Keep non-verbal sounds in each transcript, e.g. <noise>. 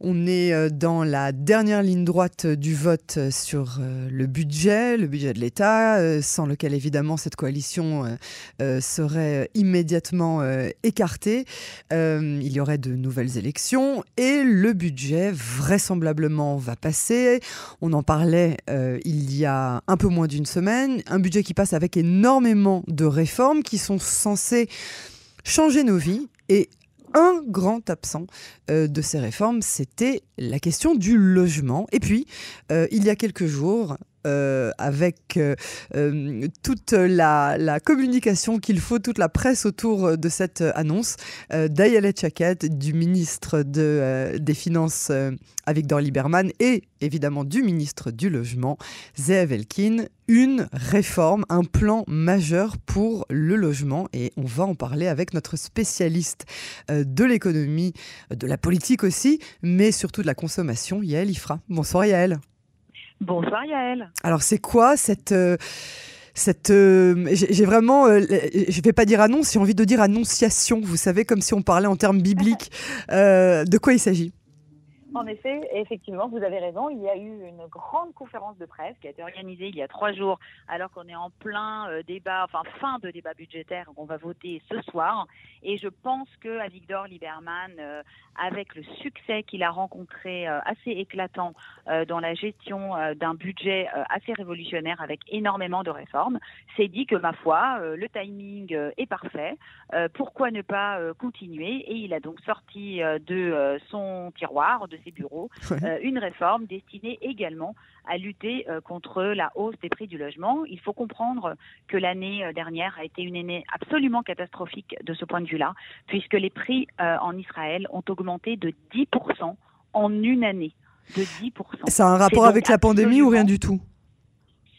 On est euh, dans la dernière ligne droite du vote sur euh, le budget, le budget de l'État, euh, sans lequel évidemment cette coalition serait immédiatement écartée. Il y aurait de nouvelles élections et le budget vraisemblablement va passer. On en parlait il y a un peu moins d'une semaine. Un budget qui passe avec énormément de réformes qui sont censées changer nos vies et un grand absent euh, de ces réformes, c'était la question du logement. Et puis, euh, il y a quelques jours, euh, avec toute la, communication qu'il faut, toute la presse autour de cette annonce euh, d'Ayalet du ministre de, des Finances Avigdor Lieberman et évidemment du ministre du Logement, Zeev Elkin, une réforme, un plan majeur pour le logement. Et on va en parler avec notre spécialiste euh, de l'économie, de la politique aussi, mais surtout de la consommation, Yael Ifra. Bonsoir Yael. Bonsoir Yael. Alors c'est quoi cette... Euh, cette, euh, j'ai vraiment, je vais pas dire annonce, j'ai envie de dire annonciation. Vous savez, comme si on parlait en termes bibliques. <laughs> de quoi il s'agit? En effet, effectivement, vous avez raison. Il y a eu une grande conférence de presse qui a été organisée il y a trois jours, alors qu'on est en plein euh, débat, enfin fin de débat budgétaire qu'on va voter ce soir. Et je pense que à Victor Lieberman, euh, avec le succès qu'il a rencontré euh, assez éclatant dans la gestion d'un budget assez révolutionnaire avec énormément de réformes, s'est dit que ma foi, le timing est parfait. pourquoi ne pas continuer? Et il a donc sorti de son tiroir, bureaux, <laughs> euh, une réforme destinée également à lutter euh, contre la hausse des prix du logement. Il faut comprendre que l'année euh, dernière a été une année absolument catastrophique de ce point de vue-là, puisque les prix en Israël ont augmenté de 10% en une année. De 10%. Ça a un rapport avec la pandémie ou rien du tout?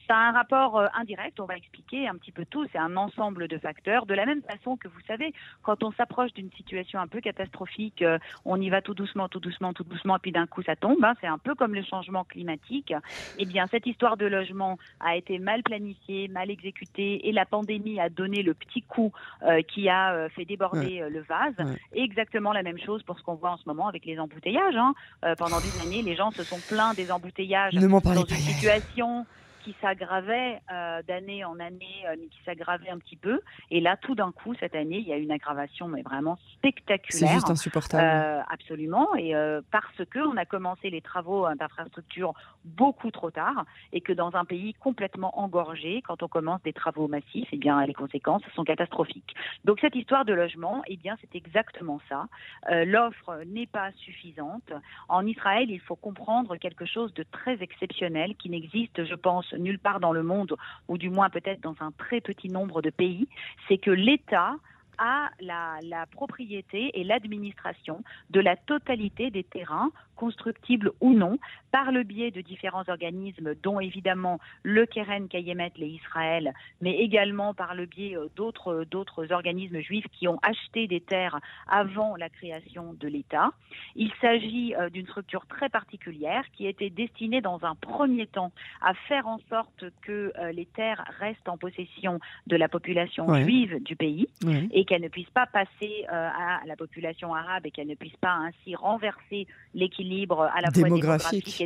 Ça a un rapport euh, indirect, on va expliquer un petit peu tout, c'est un ensemble de facteurs. De la même façon que vous savez, quand on s'approche d'une situation un peu catastrophique, euh, on y va tout doucement, tout doucement, tout doucement, et puis d'un coup ça tombe. Hein. c'est un peu comme le changement climatique. Eh bien, cette histoire de logement a été mal planifiée, mal exécutée, et la pandémie a donné le petit coup euh, qui a fait déborder le vase. exactement la même chose pour ce qu'on voit en ce moment avec les embouteillages. Hein. pendant des années, les gens se sont plaints des embouteillages dans une situation qui s'aggravait euh, d'année en année, euh, mais qui s'aggravait un petit peu. Et là, tout d'un coup, cette année, il y a une aggravation, mais vraiment spectaculaire. C'est juste insupportable. Euh, absolument. Et parce que on a commencé les travaux d'infrastructure beaucoup trop tard, et que dans un pays complètement engorgé, quand on commence des travaux massifs, eh bien, les conséquences sont catastrophiques. Donc cette histoire de logement, eh bien, c'est exactement ça. L'offre n'est pas suffisante. En Israël, il faut comprendre quelque chose de très exceptionnel qui n'existe, je pense, nulle part dans le monde, ou du moins peut-être dans un très petit nombre de pays, c'est que l'État a la, propriété et l'administration de la totalité des terrains constructibles ou non, par le biais de différents organismes, dont évidemment le Keren Kayemet, les Israël, mais également par le biais euh, d'autres, d'autres organismes juifs qui ont acheté des terres avant la création de l'État. Il s'agit euh, d'une structure très particulière qui était destinée dans un premier temps à faire en sorte que euh, les terres restent en possession de la population juive du pays et qu'elle ne puisse pas passer à la population arabe et qu'elle ne puisse pas ainsi renverser l'équilibre libre à la fois démographique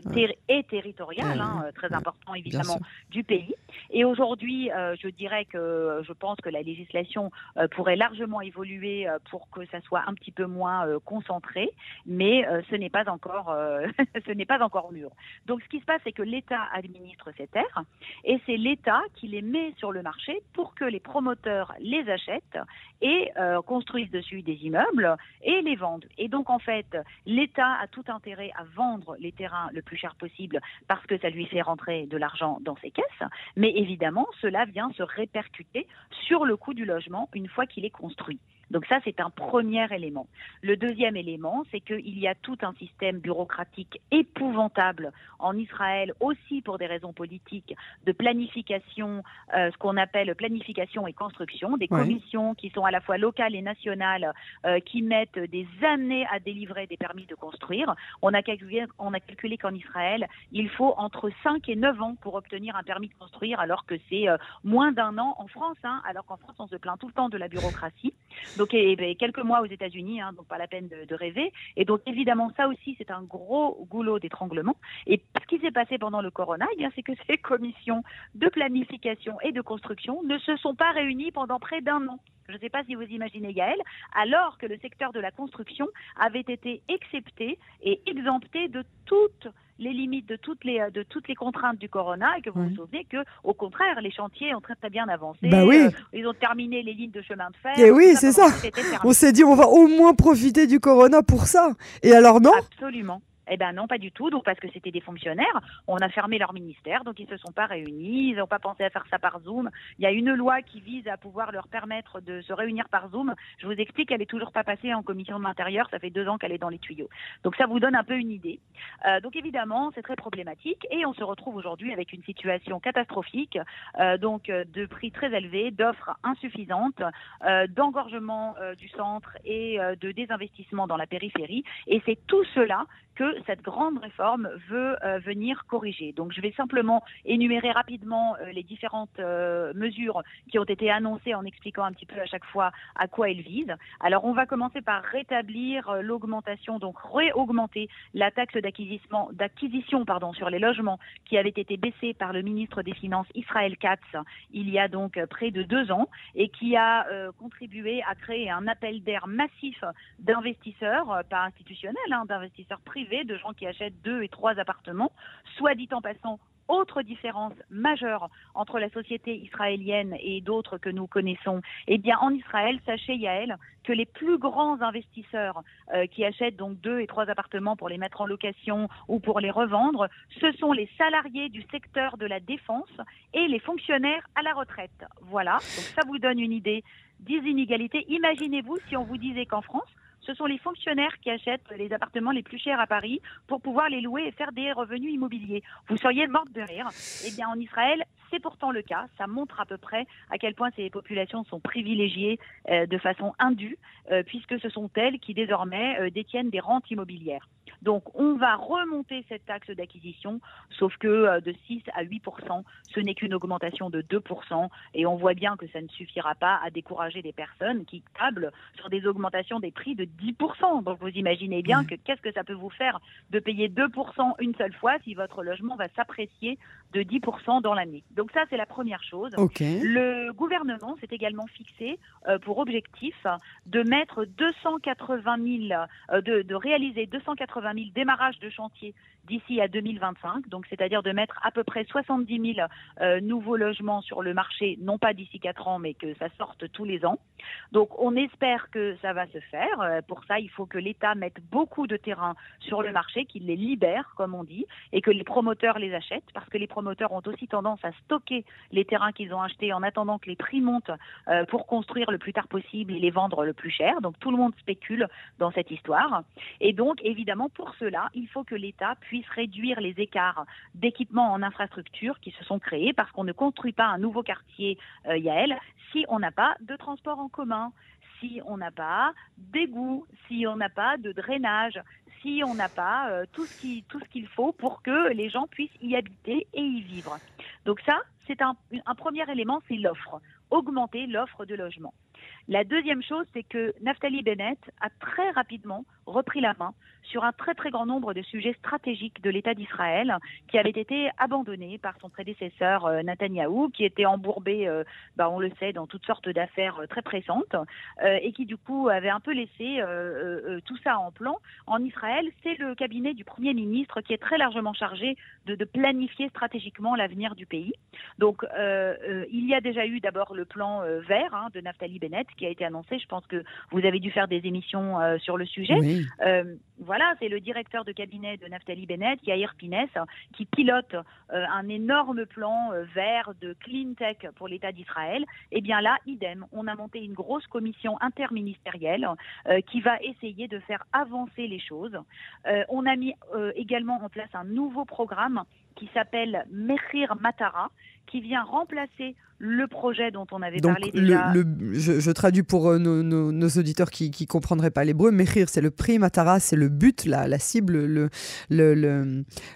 et, territorial, hein, très important évidemment, du pays. Et aujourd'hui, euh, je dirais que je pense que la législation euh, pourrait largement évoluer euh, pour que ça soit un petit peu moins concentré, mais ce n'est pas encore, <laughs> ce n'est pas encore mûr. Donc, ce qui se passe, c'est que l'État administre ces terres et c'est l'État qui les met sur le marché pour que les promoteurs les achètent et construisent dessus des immeubles et les vendent. Et donc, en fait, l'État a tout intérêt à vendre les terrains le plus cher possible parce que ça lui fait rentrer de l'argent dans ses caisses. Mais évidemment, cela vient se répercuter sur le coût du logement une fois qu'il est construit. Donc ça, c'est un premier élément. Le deuxième élément, c'est qu'il y a tout un système bureaucratique épouvantable en Israël, aussi pour des raisons politiques, de planification, euh, ce qu'on appelle planification et construction, des commissions qui sont à la fois locales et nationales, euh, qui mettent des années à délivrer des permis de construire. On a calculé, on a calculé qu'en Israël, il faut entre 5 et 9 ans pour obtenir un permis de construire, alors que c'est euh, moins d'un an en France, hein, alors qu'en France, on se plaint tout le temps de la bureaucratie. Donc, ben, quelques mois aux États-Unis, hein, donc pas la peine de, rêver. Et donc, évidemment, ça aussi, c'est un gros goulot d'étranglement. Et ce qui s'est passé pendant le corona, eh c'est que <laughs> ces commissions de planification et de construction ne se sont pas réunies pendant près d'un an. Je ne sais pas si vous imaginez Gaël, alors que le secteur de la construction avait été excepté et exempté de toutes les limites de toutes les, de toutes les contraintes du corona et que vous vous souvenez que, au contraire, les chantiers ont très très bien avancé. Bah oui. Euh, ils ont terminé les lignes de chemin de fer. Et oui, c'est ça. On s'est dit, on va au moins profiter du corona pour ça. Et alors non? Absolument. Eh bien non, pas du tout. Donc parce que c'était des fonctionnaires, on a fermé leur ministère, donc ils se sont pas réunis, ils n'ont pas pensé à faire ça par Zoom. Il y a une loi qui vise à pouvoir leur permettre de se réunir par Zoom. Je vous explique, elle est toujours pas passée en commission de l'intérieur. Ça fait deux ans qu'elle est dans les tuyaux. Donc ça vous donne un peu une idée. Euh, donc évidemment, c'est très problématique et on se retrouve aujourd'hui avec une situation catastrophique, euh, donc euh, de prix très élevés, d'offres insuffisantes, d'engorgement du centre et de désinvestissement dans la périphérie. Et c'est tout cela que cette grande réforme veut euh, venir corriger. Donc je vais simplement énumérer rapidement euh, les différentes euh, mesures qui ont été annoncées en expliquant un petit peu à chaque fois à quoi elles visent. Alors on va commencer par rétablir l'augmentation, donc réaugmenter la taxe d'acquisition, d'acquisition sur les logements qui avait été baissée par le ministre des Finances Israël Katz il y a donc près de deux ans et qui a contribué à créer un appel d'air massif d'investisseurs, pas institutionnels, hein, d'investisseurs privés de gens qui achètent deux et trois appartements. Soit dit en passant, autre différence majeure entre la société israélienne et d'autres que nous connaissons, eh bien en Israël, sachez Yael que les plus grands investisseurs euh, qui achètent donc deux et trois appartements pour les mettre en location ou pour les revendre, ce sont les salariés du secteur de la défense et les fonctionnaires à la retraite. Voilà, ça vous donne une idée des inégalités. Imaginez-vous si on vous disait qu'en France, ce sont les fonctionnaires qui achètent les appartements les plus chers à Paris pour pouvoir les louer et faire des revenus immobiliers. Vous seriez morte de rire. Eh bien, en Israël, c'est pourtant le cas. Ça montre à peu près à quel point ces populations sont privilégiées euh, de façon indue, euh, puisque ce sont elles qui désormais euh, détiennent des rentes immobilières. Donc on va remonter cette taxe d'acquisition, sauf que de 6 à 8% ce n'est qu'une augmentation de 2 et on voit bien que ça ne suffira pas à décourager des personnes qui tablent sur des augmentations des prix de 10 Donc vous imaginez bien que qu'est-ce que ça peut vous faire de payer 2 une seule fois si votre logement va s'apprécier de 10 dans l'année. Donc ça, c'est la première chose. Le gouvernement s'est également fixé euh, pour objectif de mettre 280 000, euh, de, de, réaliser 280 000 démarrages de chantier d'ici à 2025, donc c'est-à-dire de mettre à peu près 70 000 euh, nouveaux logements sur le marché, non pas d'ici 4 ans, mais que ça sorte tous les ans. Donc on espère que ça va se faire. pour ça, il faut que l'État mette beaucoup de terrains sur le marché, qu'il les libère, comme on dit, et que les promoteurs les achètent, parce que les promoteurs ont aussi tendance à stocker les terrains qu'ils ont achetés en attendant que les prix montent euh, pour construire le plus tard possible et les vendre le plus cher. Donc tout le monde spécule dans cette histoire. Et donc évidemment pour cela, il faut que l'État puisse réduire les écarts d'équipements en infrastructure qui se sont créés parce qu'on ne construit pas un nouveau quartier euh, Yael si on n'a pas de transport en commun si on n'a pas d'égout, si on n'a pas de drainage, si on n'a pas euh, tout ce qui tout ce qu'il faut pour que les gens puissent y habiter et y vivre. Donc ça, c'est un, un premier élément, c'est l'offre, augmenter l'offre de logement. La deuxième chose, c'est que Naftali Bennett a très rapidement repris la main sur un très très grand nombre de sujets stratégiques de l'État d'Israël qui avaient été abandonnés par son prédécesseur euh, Netanyahou, qui était embourbé, euh, bah, on le sait, dans toutes sortes d'affaires euh, très pressantes et qui du coup avait un peu laissé tout ça en plan. En Israël, c'est le cabinet du Premier ministre qui est très largement chargé de, planifier stratégiquement l'avenir du pays. Donc il y a déjà eu d'abord le plan vert hein, de Naftali Bennett qui a été annoncé. Je pense que vous avez dû faire des émissions sur le sujet. voilà voilà, c'est le directeur de cabinet de Naftali Bennett, Yair Pines, qui pilote euh, un énorme plan euh, vert de clean tech pour l'État d'Israël. Et eh bien là, idem, on a monté une grosse commission interministérielle euh, qui va essayer de faire avancer les choses. on a mis également en place un nouveau programme qui s'appelle Mechir Matara, qui vient remplacer le projet dont on avait parlé déjà. je, traduis pour euh, nos, auditeurs qui ne comprendraient pas l'hébreu. Mechir, c'est le prix, Matara, c'est le but, la, la cible,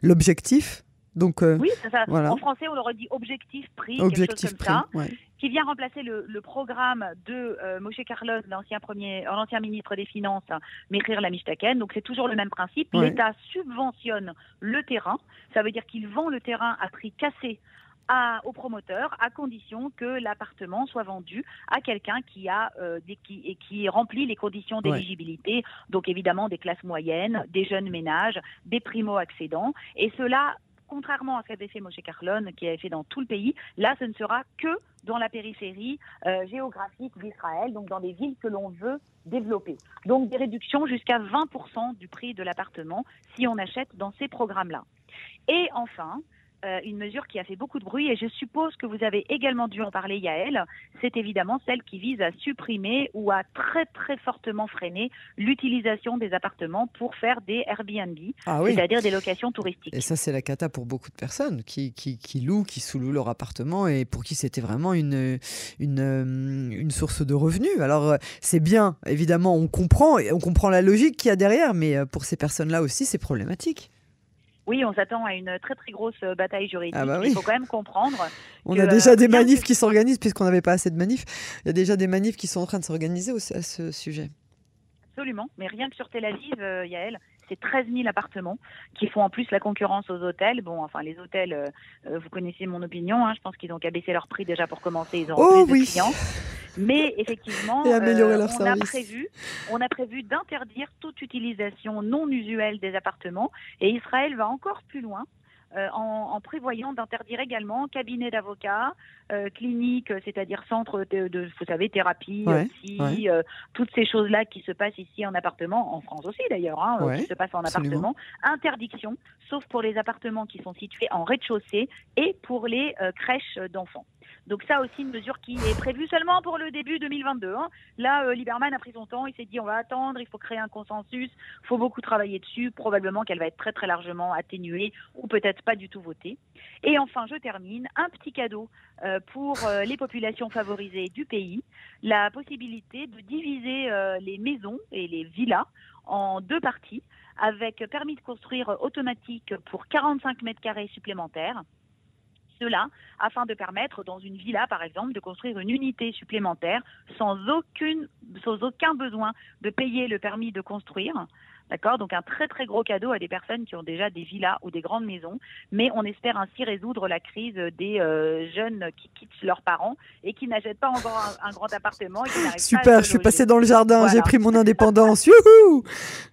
l'objectif. Donc, oui, c'est ça. En français, on aurait dit objectif prix, objectif quelque chose comme ça, qui vient remplacer le, programme de Moshe Carlos, l'ancien premier, l'ancien ministre des Finances, Mechir Lamishtaken. Donc c'est toujours le même principe. L'État subventionne le terrain. Ça veut dire qu'il vend le terrain à prix cassé à, au promoteur à condition que l'appartement soit vendu à quelqu'un qui a euh, des, qui, qui remplit les conditions d'éligibilité, donc évidemment des classes moyennes, des jeunes ménages, des primo-accédants, et cela contrairement à ce qu'avait fait Moshe Carlon, qui avait fait dans tout le pays, là, ce ne sera que dans la périphérie euh, géographique d'Israël, donc dans des villes que l'on veut développer. Donc des réductions jusqu'à 20% du prix de l'appartement si on achète dans ces programmes-là. Et enfin, euh, une mesure qui a fait beaucoup de bruit et je suppose que vous avez également dû en parler, Yael. C'est évidemment celle qui vise à supprimer ou à très très fortement freiner l'utilisation des appartements pour faire des Airbnb, ah c'est-à-dire des locations touristiques. Et ça, c'est la cata pour beaucoup de personnes qui, qui, qui louent, qui sous-louent leur appartement et pour qui c'était vraiment une, une, euh, une source de revenus. Alors, euh, c'est bien, évidemment, on comprend, on comprend la logique qu'il y a derrière, mais pour ces personnes-là aussi, c'est problématique. Oui, on s'attend à une très très grosse euh, bataille juridique. Ah bah Il faut quand même comprendre. <laughs> On a déjà des manifs qui s'organisent, puisqu'on n'avait pas assez de manifs. Il y a déjà des manifs qui sont en train de s'organiser à ce sujet. Absolument, mais rien que sur Tel Aviv, euh, Yael, c'est 13 000 appartements qui font en plus la concurrence aux hôtels. Bon, enfin, les hôtels, euh, vous connaissez mon opinion, hein, je pense qu'ils ont qu'à baisser leur prix déjà pour commencer, ils auront oh, plus de clients. <laughs> Mais effectivement, euh, on, a prévu, on a prévu d'interdire toute utilisation non usuelle des appartements et Israël va encore plus loin. Euh, en, prévoyant d'interdire également cabinet d'avocats, euh, cliniques, c'est-à-dire centre de, vous savez, thérapie, toutes ces choses-là qui se passent ici en appartement, en France aussi d'ailleurs, hein, qui se passent en appartement. Interdiction, sauf pour les appartements qui sont situés en rez-de-chaussée et pour les crèches d'enfants. Donc ça aussi une mesure qui est prévue seulement pour le début 2022. Hein. Là, euh, Lieberman a pris son temps, il s'est dit on va attendre, il faut créer un consensus, il faut beaucoup travailler dessus, probablement qu'elle va être très très largement atténuée ou peut-être pas du tout votée. Et enfin, je termine, un petit cadeau euh, pour euh, les populations favorisées du pays, la possibilité de diviser les maisons et les villas en deux parties avec permis de construire automatique pour 45 mètres carrés supplémentaires cela afin de permettre, dans une villa par exemple, de construire une unité supplémentaire sans, aucune, sans aucun besoin de payer le permis de construire. D'accord? Donc un très très gros cadeau à des personnes qui ont déjà des villas ou des grandes maisons, mais on espère ainsi résoudre la crise des euh, jeunes qui quittent leurs parents et qui n'achètent pas encore un, grand appartement. Super, je suis passée dans le jardin, j'ai pris mon <laughs> indépendance. Youhou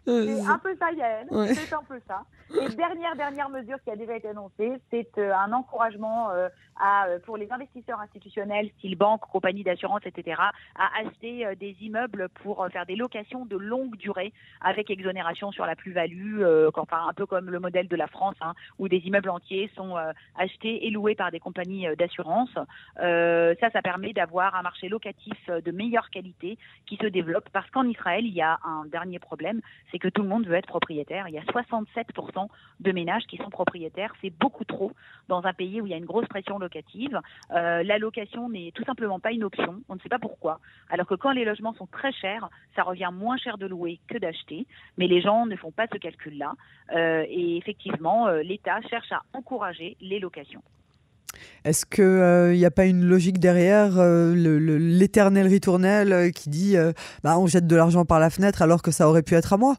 C'est un peu ça, Yael. C'est un peu ça. Et dernière, dernière mesure qui a déjà été annoncée, c'est euh, un encouragement euh, à, euh, pour les investisseurs institutionnels, style banque, compagnie d'assurance, etc., à acheter des immeubles pour faire des locations de longue durée avec exonération sur la plus-value, enfin un peu comme le modèle de la France, hein, où des immeubles entiers sont achetés et loués par des compagnies d'assurance. ça, ça permet d'avoir un marché locatif de meilleure qualité qui se développe parce qu'en Israël, il y a un dernier problème, c'est que tout le monde veut être propriétaire. Il y a 67% de ménages qui sont propriétaires. C'est beaucoup trop dans un pays où il y a une grosse pression locative. Euh, la location n'est tout simplement pas une option. On ne sait pas pourquoi. Alors que quand les logements sont très chers, ça revient moins cher de louer que d'acheter. Mais les gens ne font pas ce calcul-là. Euh, et effectivement, euh, l'État cherche à encourager les locations. Est-ce qu'il n'y a pas une logique derrière l'éternel ritournel qui dit bah, on jette de l'argent par la fenêtre alors que ça aurait pu être à moi?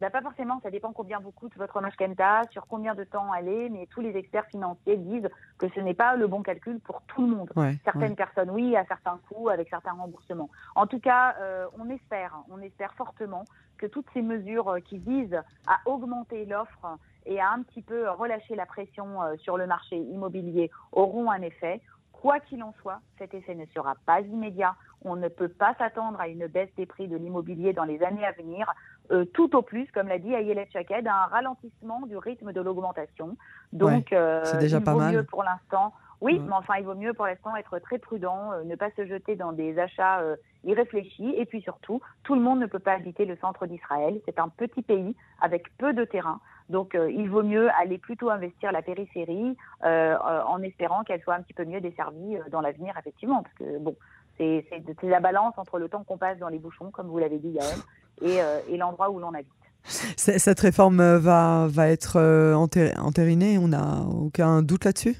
Bah, pas forcément, ça dépend combien vous coûte votre mashkenta, sur combien de temps elle est, mais tous les experts financiers disent que ce n'est pas le bon calcul pour tout le monde. Certaines personnes, oui, à certains coûts, avec certains remboursements. En tout cas, euh, on espère, on espère fortement que toutes ces mesures euh, qui visent à augmenter l'offre et à un petit peu relâcher la pression euh, sur le marché immobilier auront un effet. Quoi qu'il en soit, cet effet ne sera pas immédiat. On ne peut pas s'attendre à une baisse des prix de l'immobilier dans les années à venir. Euh, tout au plus, comme l'a dit Ayelet Chaked, un ralentissement du rythme de l'augmentation. Donc, euh, déjà il vaut mieux pour l'instant. Oui, mais enfin, il vaut mieux pour l'instant être très prudent, euh, ne pas se jeter dans des achats irréfléchis. Et puis surtout, tout le monde ne peut pas habiter le centre d'Israël. C'est un petit pays avec peu de terrain. Donc, il vaut mieux aller plutôt investir la périphérie en espérant qu'elle soit un petit peu mieux desservie dans l'avenir, effectivement. Parce que, bon, c'est la balance entre le temps qu'on passe dans les bouchons, comme vous l'avez dit, Yael, et, euh, et l'endroit où l'on habite. Cette réforme va, va être entérinée, on n'a aucun doute là-dessus?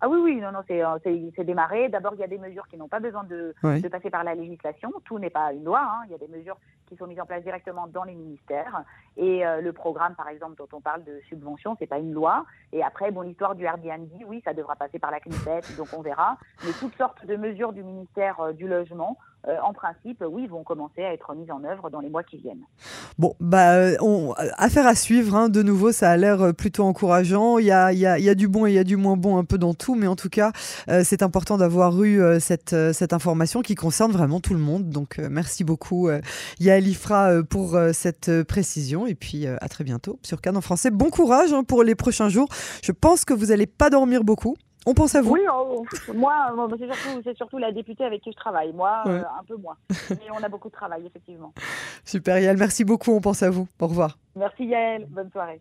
Ah oui, oui, non, non, c'est démarré. D'abord, il y a des mesures qui n'ont pas besoin de, de, passer par la législation. Tout n'est pas une loi. Hein. Il y a des mesures qui sont mises en place directement dans les ministères. Et le programme, par exemple, dont on parle de subvention, c'est pas une loi. Et après, bon, l'histoire du Airbnb, oui, ça devra passer par la CNIPET, donc on verra. Mais toutes sortes de mesures du ministère du Logement euh, en principe, oui, vont commencer à être mises en œuvre dans les mois qui viennent. Bon, bah, euh, on, affaire à suivre. Hein. De nouveau, ça a l'air euh, plutôt encourageant. Il y a, du bon et il y a du moins bon un peu dans tout, mais en tout cas, c'est important d'avoir eu cette, cette information qui concerne vraiment tout le monde. Donc, merci beaucoup, Yael Ifra, pour cette précision. Et puis, à très bientôt sur Cannes en français. Bon courage hein, pour les prochains jours. Je pense que vous n'allez pas dormir beaucoup. On pense à vous. Oui, moi, c'est surtout, la députée avec qui je travaille. Moi, euh, un peu moins. <laughs> Mais on a beaucoup de travail, effectivement. Super, Yael. Merci beaucoup. On pense à vous. Au revoir. Merci, Yael. Bonne soirée.